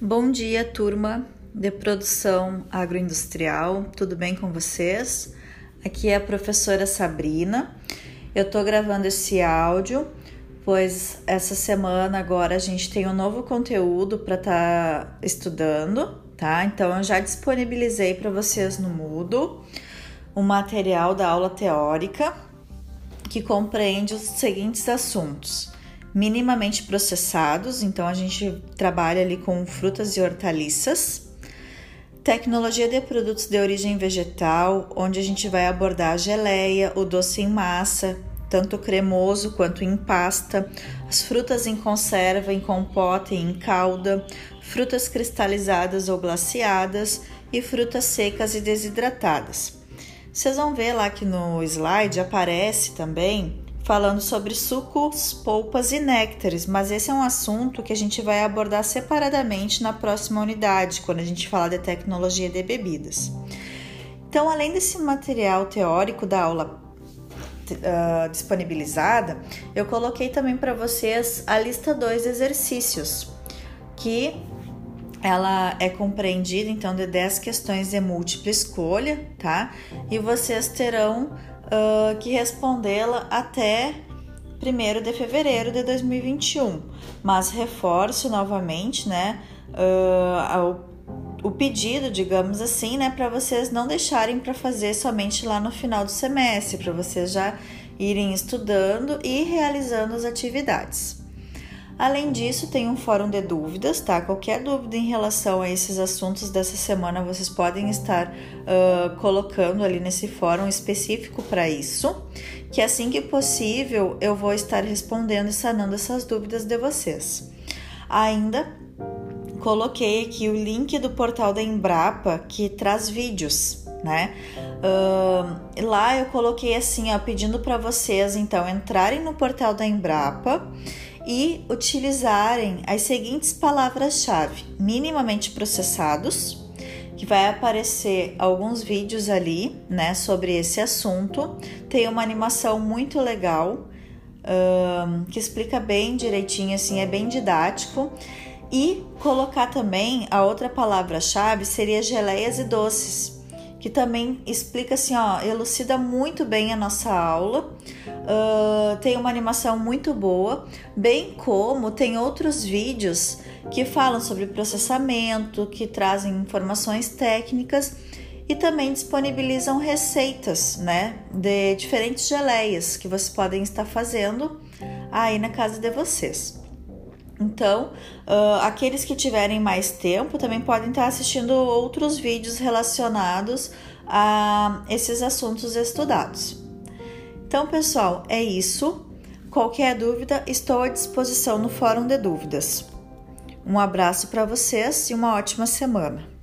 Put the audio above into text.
Bom dia, turma de produção agroindustrial, tudo bem com vocês? Aqui é a professora Sabrina. Eu tô gravando esse áudio, pois essa semana agora a gente tem um novo conteúdo para estar tá estudando, tá? Então eu já disponibilizei para vocês no Moodle o material da aula teórica que compreende os seguintes assuntos minimamente processados, então a gente trabalha ali com frutas e hortaliças. Tecnologia de produtos de origem vegetal, onde a gente vai abordar a geleia, o doce em massa, tanto cremoso quanto em pasta, as frutas em conserva, em compota e em calda, frutas cristalizadas ou glaciadas e frutas secas e desidratadas. Vocês vão ver lá que no slide aparece também falando sobre sucos, polpas e néctares, mas esse é um assunto que a gente vai abordar separadamente na próxima unidade, quando a gente falar de tecnologia de bebidas. Então, além desse material teórico da aula uh, disponibilizada, eu coloquei também para vocês a lista 2 de exercícios, que ela é compreendida então de 10 questões de múltipla escolha, tá? E vocês terão uh, que respondê-la até 1 de fevereiro de 2021. Mas reforço novamente, né, uh, o, o pedido, digamos assim, né, para vocês não deixarem para fazer somente lá no final do semestre, para vocês já irem estudando e realizando as atividades. Além disso, tem um fórum de dúvidas, tá? Qualquer dúvida em relação a esses assuntos dessa semana, vocês podem estar uh, colocando ali nesse fórum específico para isso, que assim que possível eu vou estar respondendo e sanando essas dúvidas de vocês. Ainda coloquei aqui o link do portal da Embrapa que traz vídeos, né? Uh, lá eu coloquei assim, ó, pedindo para vocês então entrarem no portal da Embrapa e utilizarem as seguintes palavras-chave: minimamente processados, que vai aparecer alguns vídeos ali, né, sobre esse assunto. Tem uma animação muito legal um, que explica bem direitinho, assim, é bem didático. E colocar também a outra palavra-chave seria geleias e doces que também explica assim, ó, elucida muito bem a nossa aula. Uh, tem uma animação muito boa, bem como tem outros vídeos que falam sobre processamento, que trazem informações técnicas e também disponibilizam receitas, né, de diferentes geleias que vocês podem estar fazendo aí na casa de vocês. Então, uh, aqueles que tiverem mais tempo também podem estar assistindo outros vídeos relacionados a esses assuntos estudados. Então, pessoal, é isso. Qualquer dúvida, estou à disposição no Fórum de Dúvidas. Um abraço para vocês e uma ótima semana.